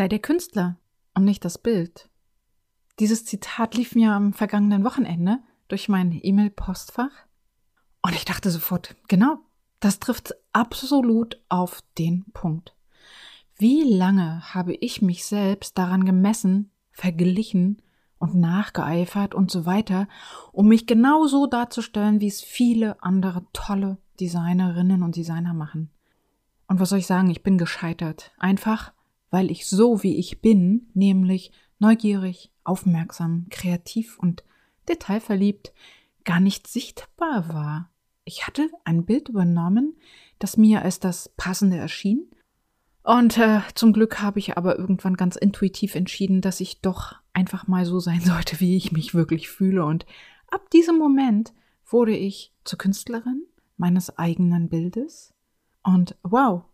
sei der Künstler und nicht das Bild. Dieses Zitat lief mir am vergangenen Wochenende durch mein E-Mail-Postfach und ich dachte sofort, genau, das trifft absolut auf den Punkt. Wie lange habe ich mich selbst daran gemessen, verglichen und nachgeeifert und so weiter, um mich genauso darzustellen, wie es viele andere tolle Designerinnen und Designer machen. Und was soll ich sagen, ich bin gescheitert. Einfach, weil ich so wie ich bin, nämlich neugierig, aufmerksam, kreativ und detailverliebt, gar nicht sichtbar war. Ich hatte ein Bild übernommen, das mir als das passende erschien, und äh, zum Glück habe ich aber irgendwann ganz intuitiv entschieden, dass ich doch einfach mal so sein sollte, wie ich mich wirklich fühle. Und ab diesem Moment wurde ich zur Künstlerin meines eigenen Bildes. Und wow,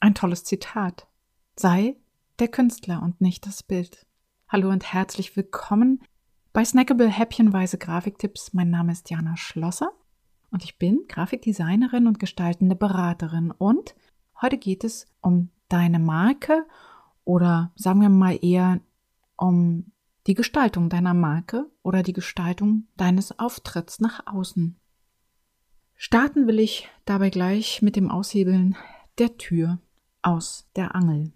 ein tolles Zitat. Sei der Künstler und nicht das Bild. Hallo und herzlich willkommen bei Snackable Häppchenweise Grafiktipps. Mein Name ist Jana Schlosser und ich bin Grafikdesignerin und gestaltende Beraterin. Und heute geht es um deine Marke oder sagen wir mal eher um die Gestaltung deiner Marke oder die Gestaltung deines Auftritts nach außen. Starten will ich dabei gleich mit dem Aushebeln der Tür aus der Angel.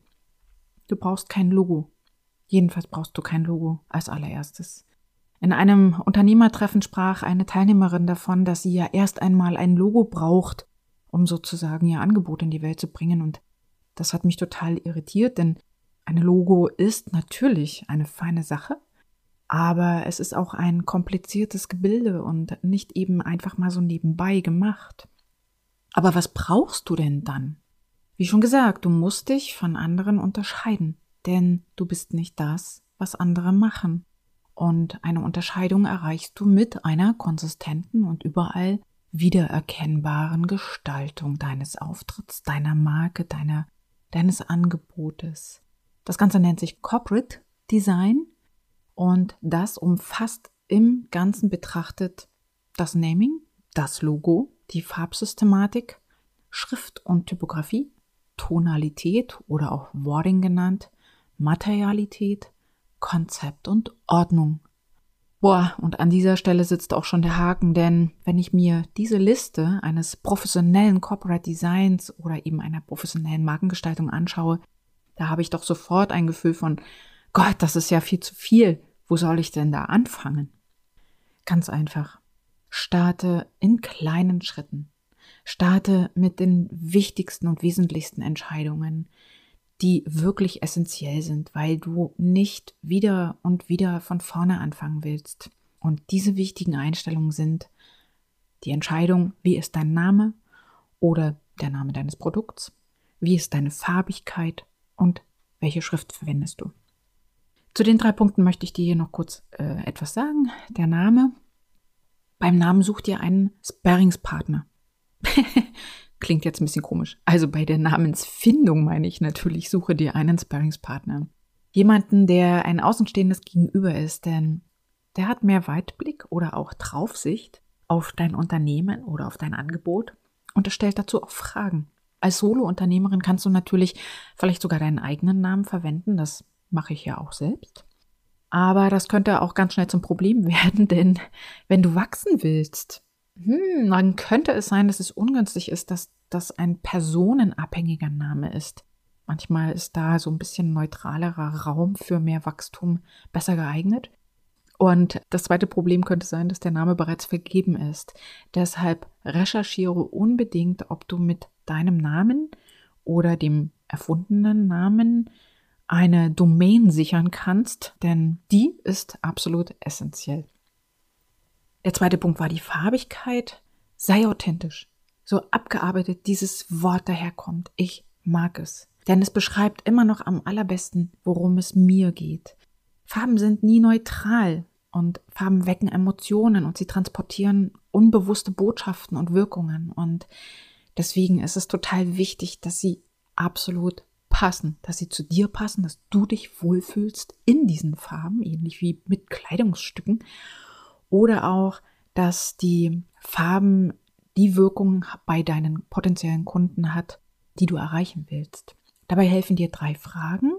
Du brauchst kein Logo. Jedenfalls brauchst du kein Logo als allererstes. In einem Unternehmertreffen sprach eine Teilnehmerin davon, dass sie ja erst einmal ein Logo braucht, um sozusagen ihr Angebot in die Welt zu bringen. Und das hat mich total irritiert, denn ein Logo ist natürlich eine feine Sache, aber es ist auch ein kompliziertes Gebilde und nicht eben einfach mal so nebenbei gemacht. Aber was brauchst du denn dann? Wie schon gesagt, du musst dich von anderen unterscheiden, denn du bist nicht das, was andere machen. Und eine Unterscheidung erreichst du mit einer konsistenten und überall wiedererkennbaren Gestaltung deines Auftritts, deiner Marke, deiner deines Angebotes. Das Ganze nennt sich Corporate Design und das umfasst im Ganzen betrachtet das Naming, das Logo, die Farbsystematik, Schrift und Typografie, Tonalität oder auch Wording genannt, Materialität, Konzept und Ordnung. Boah, und an dieser Stelle sitzt auch schon der Haken, denn wenn ich mir diese Liste eines professionellen Corporate Designs oder eben einer professionellen Markengestaltung anschaue, da habe ich doch sofort ein Gefühl von, Gott, das ist ja viel zu viel. Wo soll ich denn da anfangen? Ganz einfach. Starte in kleinen Schritten. Starte mit den wichtigsten und wesentlichsten Entscheidungen die wirklich essentiell sind, weil du nicht wieder und wieder von vorne anfangen willst. Und diese wichtigen Einstellungen sind die Entscheidung, wie ist dein Name oder der Name deines Produkts, wie ist deine Farbigkeit und welche Schrift verwendest du. Zu den drei Punkten möchte ich dir hier noch kurz äh, etwas sagen. Der Name. Beim Namen such dir einen Sparringspartner. Klingt jetzt ein bisschen komisch. Also bei der Namensfindung meine ich natürlich, suche dir einen Sparringspartner. Jemanden, der ein außenstehendes Gegenüber ist, denn der hat mehr Weitblick oder auch Draufsicht auf dein Unternehmen oder auf dein Angebot und er stellt dazu auch Fragen. Als Solo-Unternehmerin kannst du natürlich vielleicht sogar deinen eigenen Namen verwenden, das mache ich ja auch selbst. Aber das könnte auch ganz schnell zum Problem werden, denn wenn du wachsen willst, hm, dann könnte es sein, dass es ungünstig ist, dass das ein personenabhängiger Name ist. Manchmal ist da so ein bisschen neutralerer Raum für mehr Wachstum besser geeignet. Und das zweite Problem könnte sein, dass der Name bereits vergeben ist. Deshalb recherchiere unbedingt, ob du mit deinem Namen oder dem erfundenen Namen eine Domain sichern kannst, denn die ist absolut essentiell. Der zweite Punkt war die Farbigkeit. Sei authentisch. So abgearbeitet dieses Wort daherkommt. Ich mag es. Denn es beschreibt immer noch am allerbesten, worum es mir geht. Farben sind nie neutral und Farben wecken Emotionen und sie transportieren unbewusste Botschaften und Wirkungen. Und deswegen ist es total wichtig, dass sie absolut passen, dass sie zu dir passen, dass du dich wohlfühlst in diesen Farben, ähnlich wie mit Kleidungsstücken oder auch, dass die Farben die Wirkung bei deinen potenziellen Kunden hat, die du erreichen willst. Dabei helfen dir drei Fragen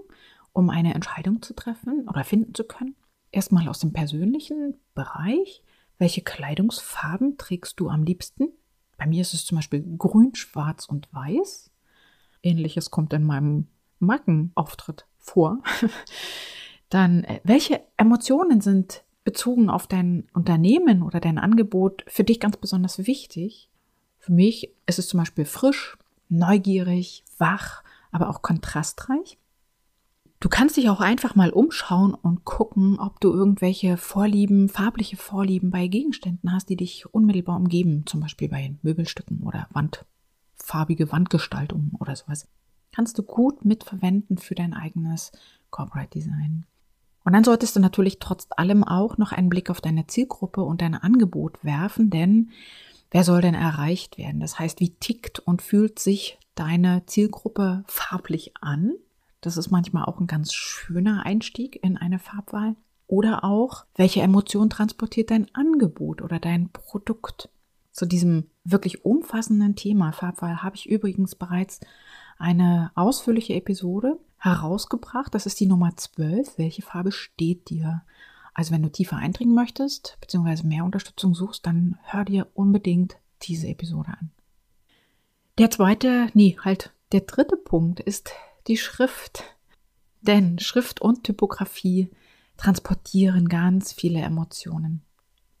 um eine Entscheidung zu treffen oder finden zu können. Erstmal aus dem persönlichen Bereich. Welche Kleidungsfarben trägst du am liebsten? Bei mir ist es zum Beispiel grün, schwarz und weiß. Ähnliches kommt in meinem Markenauftritt vor. Dann, äh, welche Emotionen sind bezogen auf dein Unternehmen oder dein Angebot für dich ganz besonders wichtig? Für mich ist es zum Beispiel frisch, neugierig, wach, aber auch kontrastreich. Du kannst dich auch einfach mal umschauen und gucken, ob du irgendwelche Vorlieben, farbliche Vorlieben bei Gegenständen hast, die dich unmittelbar umgeben, zum Beispiel bei Möbelstücken oder Wand, farbige Wandgestaltungen oder sowas. Kannst du gut mitverwenden für dein eigenes Corporate Design. Und dann solltest du natürlich trotz allem auch noch einen Blick auf deine Zielgruppe und dein Angebot werfen, denn wer soll denn erreicht werden? Das heißt, wie tickt und fühlt sich deine Zielgruppe farblich an? Das ist manchmal auch ein ganz schöner Einstieg in eine Farbwahl. Oder auch, welche Emotion transportiert dein Angebot oder dein Produkt? Zu diesem wirklich umfassenden Thema Farbwahl habe ich übrigens bereits eine ausführliche Episode herausgebracht. Das ist die Nummer 12. Welche Farbe steht dir? Also wenn du tiefer eindringen möchtest, beziehungsweise mehr Unterstützung suchst, dann hör dir unbedingt diese Episode an. Der zweite, nee, halt, der dritte Punkt ist die Schrift. Denn Schrift und Typografie transportieren ganz viele Emotionen.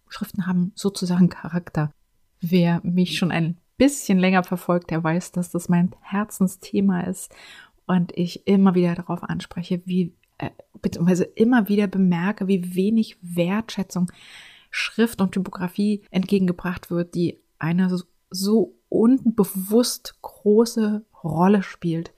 Schriften haben sozusagen Charakter. Wer mich schon ein bisschen länger verfolgt, der weiß, dass das mein Herzensthema ist und ich immer wieder darauf anspreche, wie, äh, beziehungsweise immer wieder bemerke, wie wenig Wertschätzung Schrift und Typografie entgegengebracht wird, die eine so, so unbewusst große Rolle spielt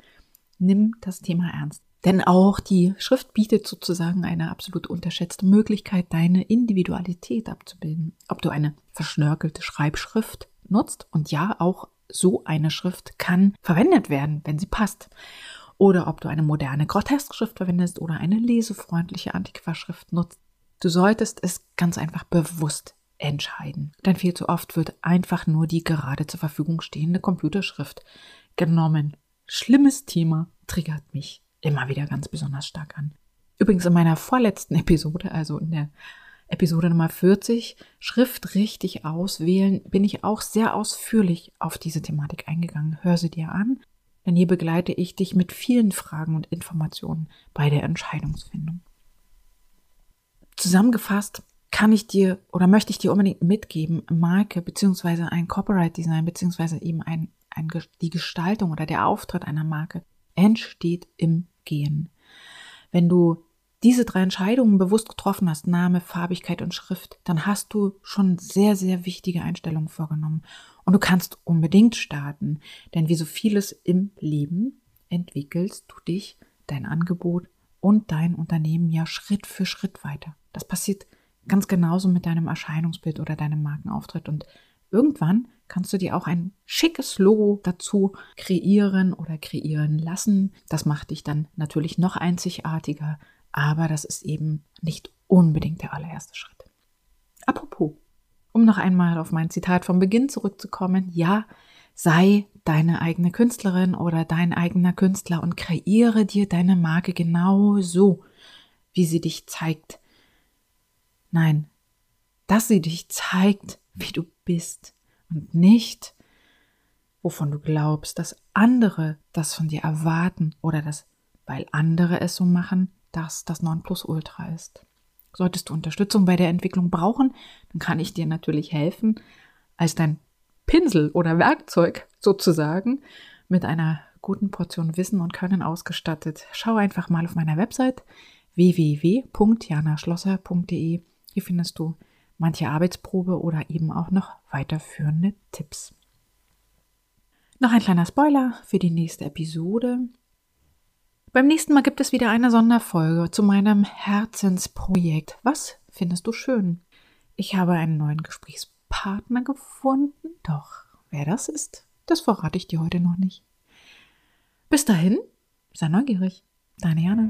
nimm das Thema ernst. Denn auch die Schrift bietet sozusagen eine absolut unterschätzte Möglichkeit, deine Individualität abzubilden. Ob du eine verschnörkelte Schreibschrift nutzt und ja, auch so eine Schrift kann verwendet werden, wenn sie passt. Oder ob du eine moderne Grotesk-Schrift verwendest oder eine lesefreundliche Antiquarschrift nutzt. Du solltest es ganz einfach bewusst entscheiden. Denn viel zu oft wird einfach nur die gerade zur Verfügung stehende Computerschrift genommen schlimmes Thema triggert mich immer wieder ganz besonders stark an. Übrigens in meiner vorletzten Episode, also in der Episode Nummer 40, Schrift richtig auswählen, bin ich auch sehr ausführlich auf diese Thematik eingegangen. Hör sie dir an, denn hier begleite ich dich mit vielen Fragen und Informationen bei der Entscheidungsfindung. Zusammengefasst kann ich dir oder möchte ich dir unbedingt mitgeben, Marke beziehungsweise ein Copyright Design beziehungsweise eben ein ein, die Gestaltung oder der Auftritt einer Marke entsteht im Gehen. Wenn du diese drei Entscheidungen bewusst getroffen hast, Name, Farbigkeit und Schrift, dann hast du schon sehr, sehr wichtige Einstellungen vorgenommen. Und du kannst unbedingt starten, denn wie so vieles im Leben entwickelst du dich, dein Angebot und dein Unternehmen ja Schritt für Schritt weiter. Das passiert ganz genauso mit deinem Erscheinungsbild oder deinem Markenauftritt und irgendwann kannst du dir auch ein schickes Logo dazu kreieren oder kreieren lassen. Das macht dich dann natürlich noch einzigartiger, aber das ist eben nicht unbedingt der allererste Schritt. Apropos, um noch einmal auf mein Zitat vom Beginn zurückzukommen, ja, sei deine eigene Künstlerin oder dein eigener Künstler und kreiere dir deine Marke genau so, wie sie dich zeigt. Nein, dass sie dich zeigt, wie du bist und nicht, wovon du glaubst, dass andere das von dir erwarten oder dass, weil andere es so machen, dass das Nonplusultra ist. Solltest du Unterstützung bei der Entwicklung brauchen, dann kann ich dir natürlich helfen, als dein Pinsel oder Werkzeug sozusagen mit einer guten Portion Wissen und Können ausgestattet. Schau einfach mal auf meiner Website www.janaschlosser.de. Hier findest du manche Arbeitsprobe oder eben auch noch weiterführende Tipps. Noch ein kleiner Spoiler für die nächste Episode. Beim nächsten Mal gibt es wieder eine Sonderfolge zu meinem Herzensprojekt. Was findest du schön? Ich habe einen neuen Gesprächspartner gefunden, doch wer das ist, das verrate ich dir heute noch nicht. Bis dahin, sei neugierig. Deine Jana.